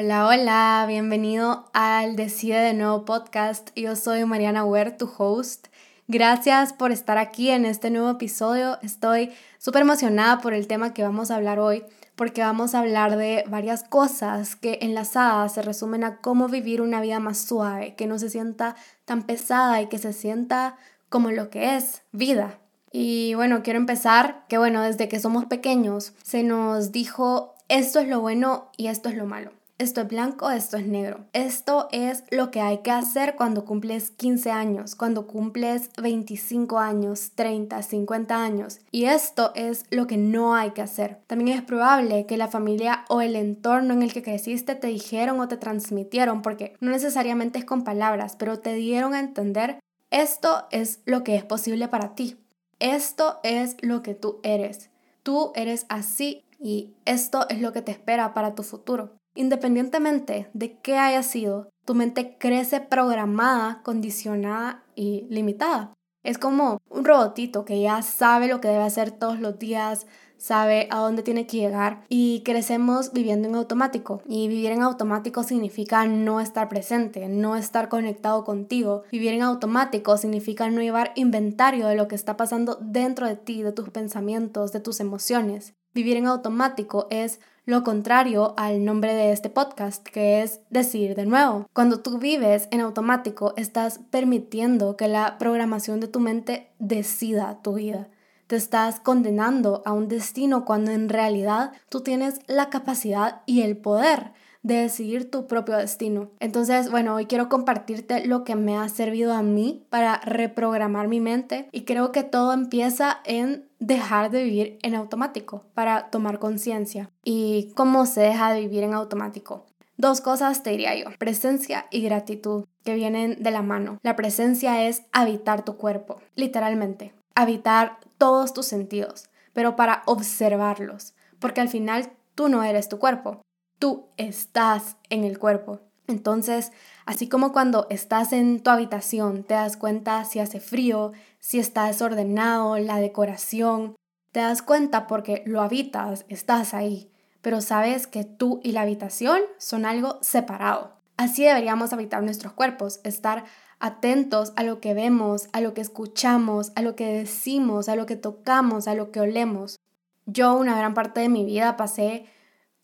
Hola, hola, bienvenido al Decide de Nuevo podcast. Yo soy Mariana Huer, tu host. Gracias por estar aquí en este nuevo episodio. Estoy súper emocionada por el tema que vamos a hablar hoy, porque vamos a hablar de varias cosas que enlazadas se resumen a cómo vivir una vida más suave, que no se sienta tan pesada y que se sienta como lo que es vida. Y bueno, quiero empezar que bueno, desde que somos pequeños se nos dijo esto es lo bueno y esto es lo malo esto es blanco, esto es negro. Esto es lo que hay que hacer cuando cumples 15 años, cuando cumples 25 años, 30, 50 años. Y esto es lo que no hay que hacer. También es probable que la familia o el entorno en el que creciste te dijeron o te transmitieron, porque no necesariamente es con palabras, pero te dieron a entender esto es lo que es posible para ti. Esto es lo que tú eres. Tú eres así y esto es lo que te espera para tu futuro. Independientemente de qué haya sido, tu mente crece programada, condicionada y limitada. Es como un robotito que ya sabe lo que debe hacer todos los días, sabe a dónde tiene que llegar y crecemos viviendo en automático. Y vivir en automático significa no estar presente, no estar conectado contigo. Vivir en automático significa no llevar inventario de lo que está pasando dentro de ti, de tus pensamientos, de tus emociones. Vivir en automático es lo contrario al nombre de este podcast, que es decir de nuevo. Cuando tú vives en automático, estás permitiendo que la programación de tu mente decida tu vida. Te estás condenando a un destino cuando en realidad tú tienes la capacidad y el poder de decidir tu propio destino. Entonces, bueno, hoy quiero compartirte lo que me ha servido a mí para reprogramar mi mente y creo que todo empieza en dejar de vivir en automático para tomar conciencia. ¿Y cómo se deja de vivir en automático? Dos cosas te diría yo, presencia y gratitud, que vienen de la mano. La presencia es habitar tu cuerpo, literalmente, habitar todos tus sentidos, pero para observarlos, porque al final tú no eres tu cuerpo, tú estás en el cuerpo. Entonces, así como cuando estás en tu habitación, te das cuenta si hace frío, si está desordenado, la decoración, te das cuenta porque lo habitas, estás ahí, pero sabes que tú y la habitación son algo separado. Así deberíamos habitar nuestros cuerpos, estar atentos a lo que vemos, a lo que escuchamos, a lo que decimos, a lo que tocamos, a lo que olemos. Yo una gran parte de mi vida pasé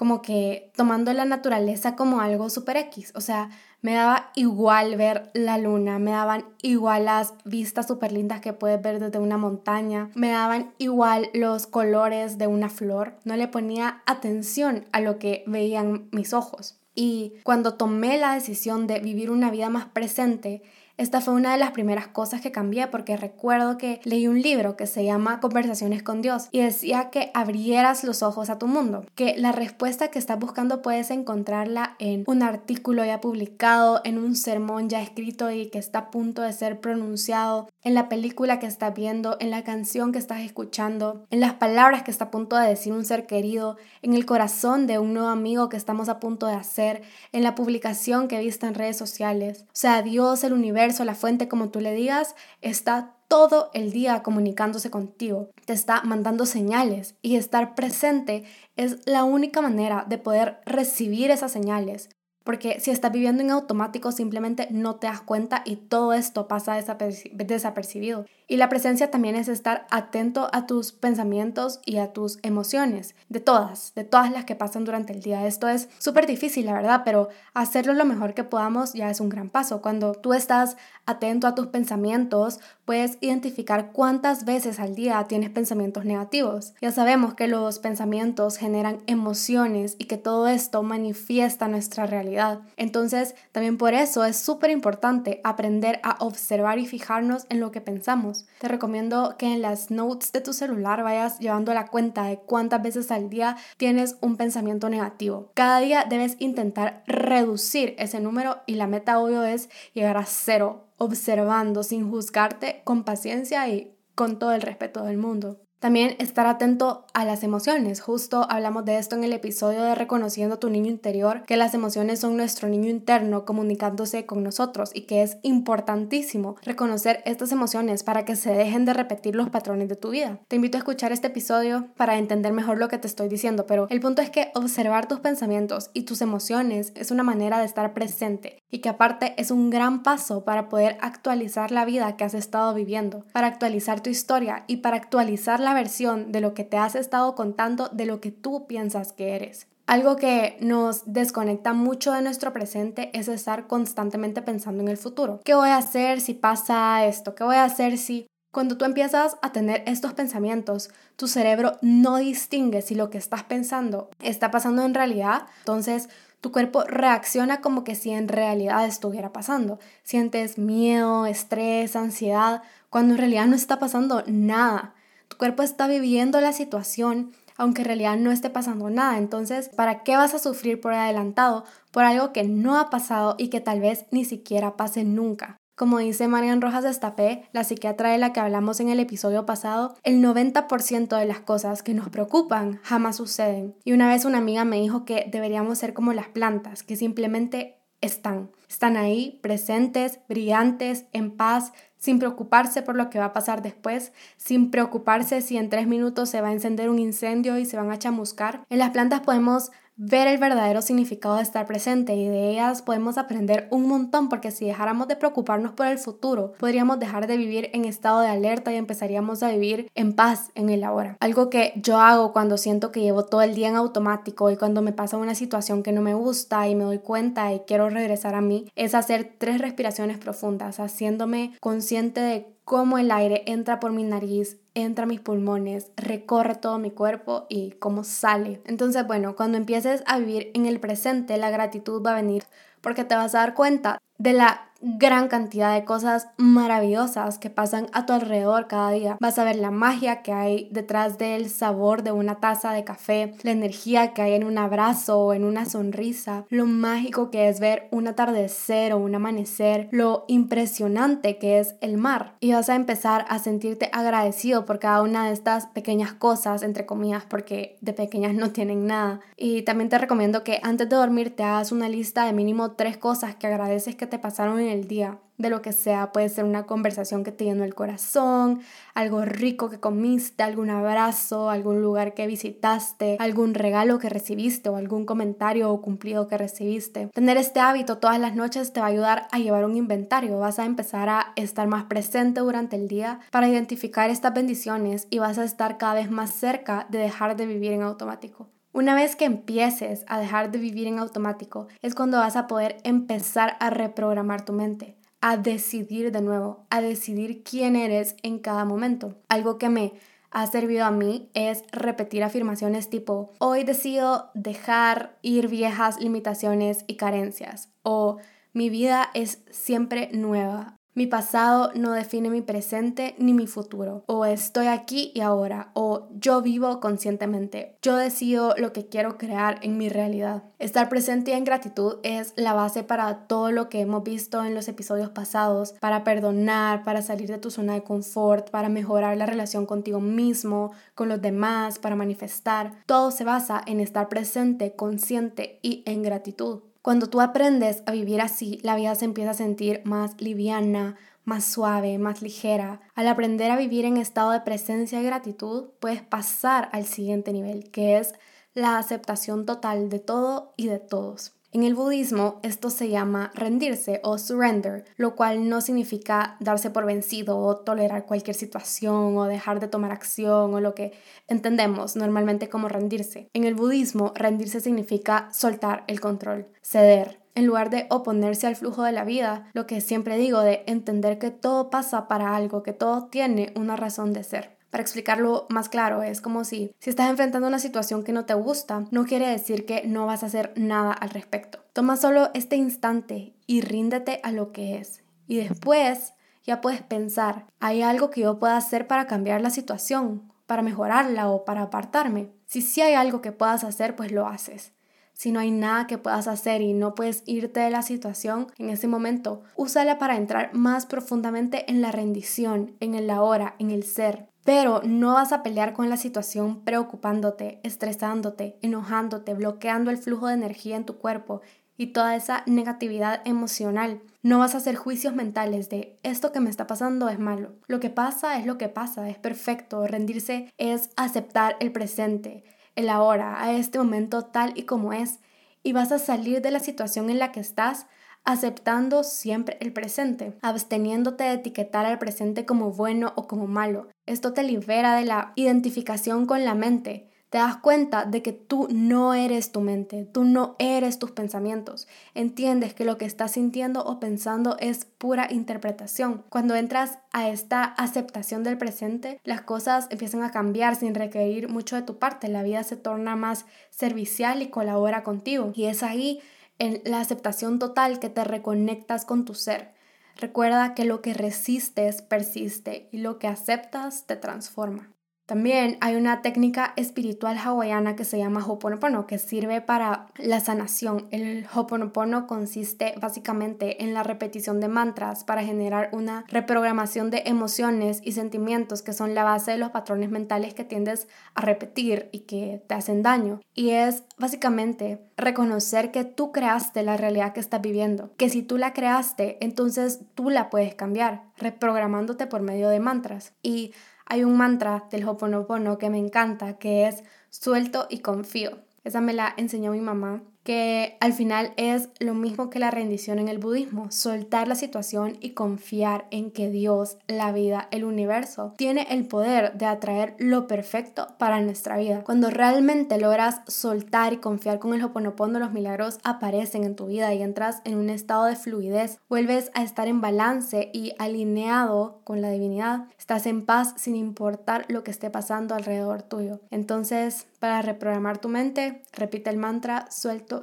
como que tomando la naturaleza como algo super X. O sea, me daba igual ver la luna, me daban igual las vistas súper lindas que puedes ver desde una montaña, me daban igual los colores de una flor. No le ponía atención a lo que veían mis ojos. Y cuando tomé la decisión de vivir una vida más presente, esta fue una de las primeras cosas que cambié porque recuerdo que leí un libro que se llama Conversaciones con Dios y decía que abrieras los ojos a tu mundo, que la respuesta que estás buscando puedes encontrarla en un artículo ya publicado, en un sermón ya escrito y que está a punto de ser pronunciado, en la película que estás viendo, en la canción que estás escuchando, en las palabras que está a punto de decir un ser querido, en el corazón de un nuevo amigo que estamos a punto de hacer, en la publicación que viste en redes sociales. O sea, Dios, el universo, la fuente, como tú le digas, está todo el día comunicándose contigo, te está mandando señales y estar presente es la única manera de poder recibir esas señales. Porque si estás viviendo en automático simplemente no te das cuenta y todo esto pasa desapercibido. Y la presencia también es estar atento a tus pensamientos y a tus emociones, de todas, de todas las que pasan durante el día. Esto es súper difícil, la verdad, pero hacerlo lo mejor que podamos ya es un gran paso. Cuando tú estás atento a tus pensamientos, puedes identificar cuántas veces al día tienes pensamientos negativos. Ya sabemos que los pensamientos generan emociones y que todo esto manifiesta nuestra realidad. Entonces, también por eso es súper importante aprender a observar y fijarnos en lo que pensamos. Te recomiendo que en las notes de tu celular vayas llevando la cuenta de cuántas veces al día tienes un pensamiento negativo. Cada día debes intentar reducir ese número y la meta obvio es llegar a cero, observando sin juzgarte con paciencia y con todo el respeto del mundo. También estar atento a las emociones. Justo hablamos de esto en el episodio de Reconociendo tu niño interior, que las emociones son nuestro niño interno comunicándose con nosotros y que es importantísimo reconocer estas emociones para que se dejen de repetir los patrones de tu vida. Te invito a escuchar este episodio para entender mejor lo que te estoy diciendo, pero el punto es que observar tus pensamientos y tus emociones es una manera de estar presente y que aparte es un gran paso para poder actualizar la vida que has estado viviendo, para actualizar tu historia y para actualizar la versión de lo que te has estado contando de lo que tú piensas que eres. Algo que nos desconecta mucho de nuestro presente es estar constantemente pensando en el futuro. ¿Qué voy a hacer si pasa esto? ¿Qué voy a hacer si... Cuando tú empiezas a tener estos pensamientos, tu cerebro no distingue si lo que estás pensando está pasando en realidad. Entonces, tu cuerpo reacciona como que si en realidad estuviera pasando. Sientes miedo, estrés, ansiedad, cuando en realidad no está pasando nada. Tu cuerpo está viviendo la situación aunque en realidad no esté pasando nada. Entonces, ¿para qué vas a sufrir por adelantado por algo que no ha pasado y que tal vez ni siquiera pase nunca? Como dice Marian Rojas Estapé, la psiquiatra de la que hablamos en el episodio pasado, el 90% de las cosas que nos preocupan jamás suceden. Y una vez una amiga me dijo que deberíamos ser como las plantas, que simplemente están. Están ahí, presentes, brillantes, en paz, sin preocuparse por lo que va a pasar después, sin preocuparse si en tres minutos se va a encender un incendio y se van a chamuscar. En las plantas podemos ver el verdadero significado de estar presente y de ellas podemos aprender un montón porque si dejáramos de preocuparnos por el futuro, podríamos dejar de vivir en estado de alerta y empezaríamos a vivir en paz en el ahora. Algo que yo hago cuando siento que llevo todo el día en automático y cuando me pasa una situación que no me gusta y me doy cuenta y quiero regresar a mí, es hacer tres respiraciones profundas, haciéndome consciente de cómo el aire entra por mi nariz, entra a mis pulmones, recorre todo mi cuerpo y cómo sale. Entonces, bueno, cuando empieces a vivir en el presente, la gratitud va a venir porque te vas a dar cuenta de la gran cantidad de cosas maravillosas que pasan a tu alrededor cada día. Vas a ver la magia que hay detrás del sabor de una taza de café, la energía que hay en un abrazo o en una sonrisa, lo mágico que es ver un atardecer o un amanecer, lo impresionante que es el mar. Y vas a empezar a sentirte agradecido por cada una de estas pequeñas cosas, entre comillas, porque de pequeñas no tienen nada. Y también te recomiendo que antes de dormir te hagas una lista de mínimo tres cosas que agradeces que te pasaron en el día, de lo que sea. Puede ser una conversación que te llenó el corazón, algo rico que comiste, algún abrazo, algún lugar que visitaste, algún regalo que recibiste o algún comentario o cumplido que recibiste. Tener este hábito todas las noches te va a ayudar a llevar un inventario. Vas a empezar a estar más presente durante el día para identificar estas bendiciones y vas a estar cada vez más cerca de dejar de vivir en automático. Una vez que empieces a dejar de vivir en automático, es cuando vas a poder empezar a reprogramar tu mente, a decidir de nuevo, a decidir quién eres en cada momento. Algo que me ha servido a mí es repetir afirmaciones tipo, hoy decido dejar ir viejas limitaciones y carencias o mi vida es siempre nueva mi pasado no define mi presente ni mi futuro. O estoy aquí y ahora. O yo vivo conscientemente. Yo decido lo que quiero crear en mi realidad. Estar presente y en gratitud es la base para todo lo que hemos visto en los episodios pasados. Para perdonar, para salir de tu zona de confort, para mejorar la relación contigo mismo, con los demás, para manifestar. Todo se basa en estar presente, consciente y en gratitud. Cuando tú aprendes a vivir así, la vida se empieza a sentir más liviana, más suave, más ligera. Al aprender a vivir en estado de presencia y gratitud, puedes pasar al siguiente nivel, que es la aceptación total de todo y de todos. En el budismo esto se llama rendirse o surrender, lo cual no significa darse por vencido o tolerar cualquier situación o dejar de tomar acción o lo que entendemos normalmente como rendirse. En el budismo rendirse significa soltar el control, ceder, en lugar de oponerse al flujo de la vida, lo que siempre digo de entender que todo pasa para algo, que todo tiene una razón de ser. Para explicarlo más claro, es como si, si estás enfrentando una situación que no te gusta, no quiere decir que no vas a hacer nada al respecto. Toma solo este instante y ríndete a lo que es. Y después ya puedes pensar, ¿hay algo que yo pueda hacer para cambiar la situación, para mejorarla o para apartarme? Si sí hay algo que puedas hacer, pues lo haces. Si no hay nada que puedas hacer y no puedes irte de la situación en ese momento, úsala para entrar más profundamente en la rendición, en el ahora, en el ser. Pero no vas a pelear con la situación preocupándote, estresándote, enojándote, bloqueando el flujo de energía en tu cuerpo y toda esa negatividad emocional. No vas a hacer juicios mentales de esto que me está pasando es malo. Lo que pasa es lo que pasa, es perfecto. Rendirse es aceptar el presente, el ahora, a este momento tal y como es. Y vas a salir de la situación en la que estás aceptando siempre el presente, absteniéndote de etiquetar al presente como bueno o como malo. Esto te libera de la identificación con la mente. Te das cuenta de que tú no eres tu mente, tú no eres tus pensamientos. Entiendes que lo que estás sintiendo o pensando es pura interpretación. Cuando entras a esta aceptación del presente, las cosas empiezan a cambiar sin requerir mucho de tu parte. La vida se torna más servicial y colabora contigo. Y es ahí en la aceptación total que te reconectas con tu ser. Recuerda que lo que resistes persiste y lo que aceptas te transforma. También hay una técnica espiritual hawaiana que se llama Hoponopono, que sirve para la sanación. El Hoponopono consiste básicamente en la repetición de mantras para generar una reprogramación de emociones y sentimientos que son la base de los patrones mentales que tiendes a repetir y que te hacen daño. Y es básicamente reconocer que tú creaste la realidad que estás viviendo, que si tú la creaste, entonces tú la puedes cambiar, reprogramándote por medio de mantras. Y hay un mantra del Hoponopono que me encanta, que es suelto y confío. Esa me la enseñó mi mamá que al final es lo mismo que la rendición en el budismo, soltar la situación y confiar en que Dios, la vida, el universo, tiene el poder de atraer lo perfecto para nuestra vida. Cuando realmente logras soltar y confiar con el Hoponopono, los milagros aparecen en tu vida y entras en un estado de fluidez, vuelves a estar en balance y alineado con la divinidad, estás en paz sin importar lo que esté pasando alrededor tuyo. Entonces, para reprogramar tu mente, repite el mantra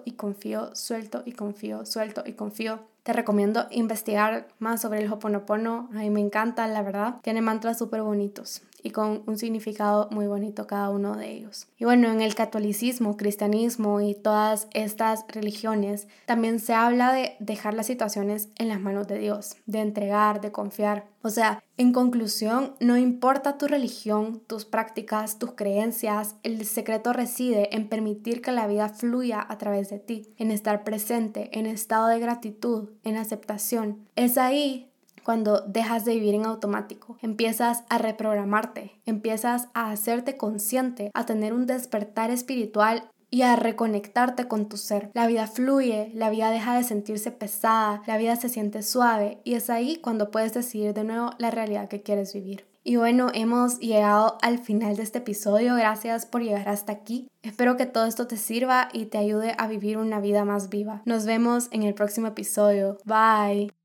y confío, suelto y confío, suelto y confío. Te recomiendo investigar más sobre el Hoponopono. A mí me encanta, la verdad. Tiene mantras súper bonitos y con un significado muy bonito cada uno de ellos. Y bueno, en el catolicismo, cristianismo y todas estas religiones también se habla de dejar las situaciones en las manos de Dios, de entregar, de confiar. O sea, en conclusión, no importa tu religión, tus prácticas, tus creencias, el secreto reside en permitir que la vida fluya a través de ti, en estar presente, en estado de gratitud, en aceptación. Es ahí cuando dejas de vivir en automático, empiezas a reprogramarte, empiezas a hacerte consciente, a tener un despertar espiritual y a reconectarte con tu ser. La vida fluye, la vida deja de sentirse pesada, la vida se siente suave y es ahí cuando puedes decidir de nuevo la realidad que quieres vivir. Y bueno, hemos llegado al final de este episodio. Gracias por llegar hasta aquí. Espero que todo esto te sirva y te ayude a vivir una vida más viva. Nos vemos en el próximo episodio. Bye.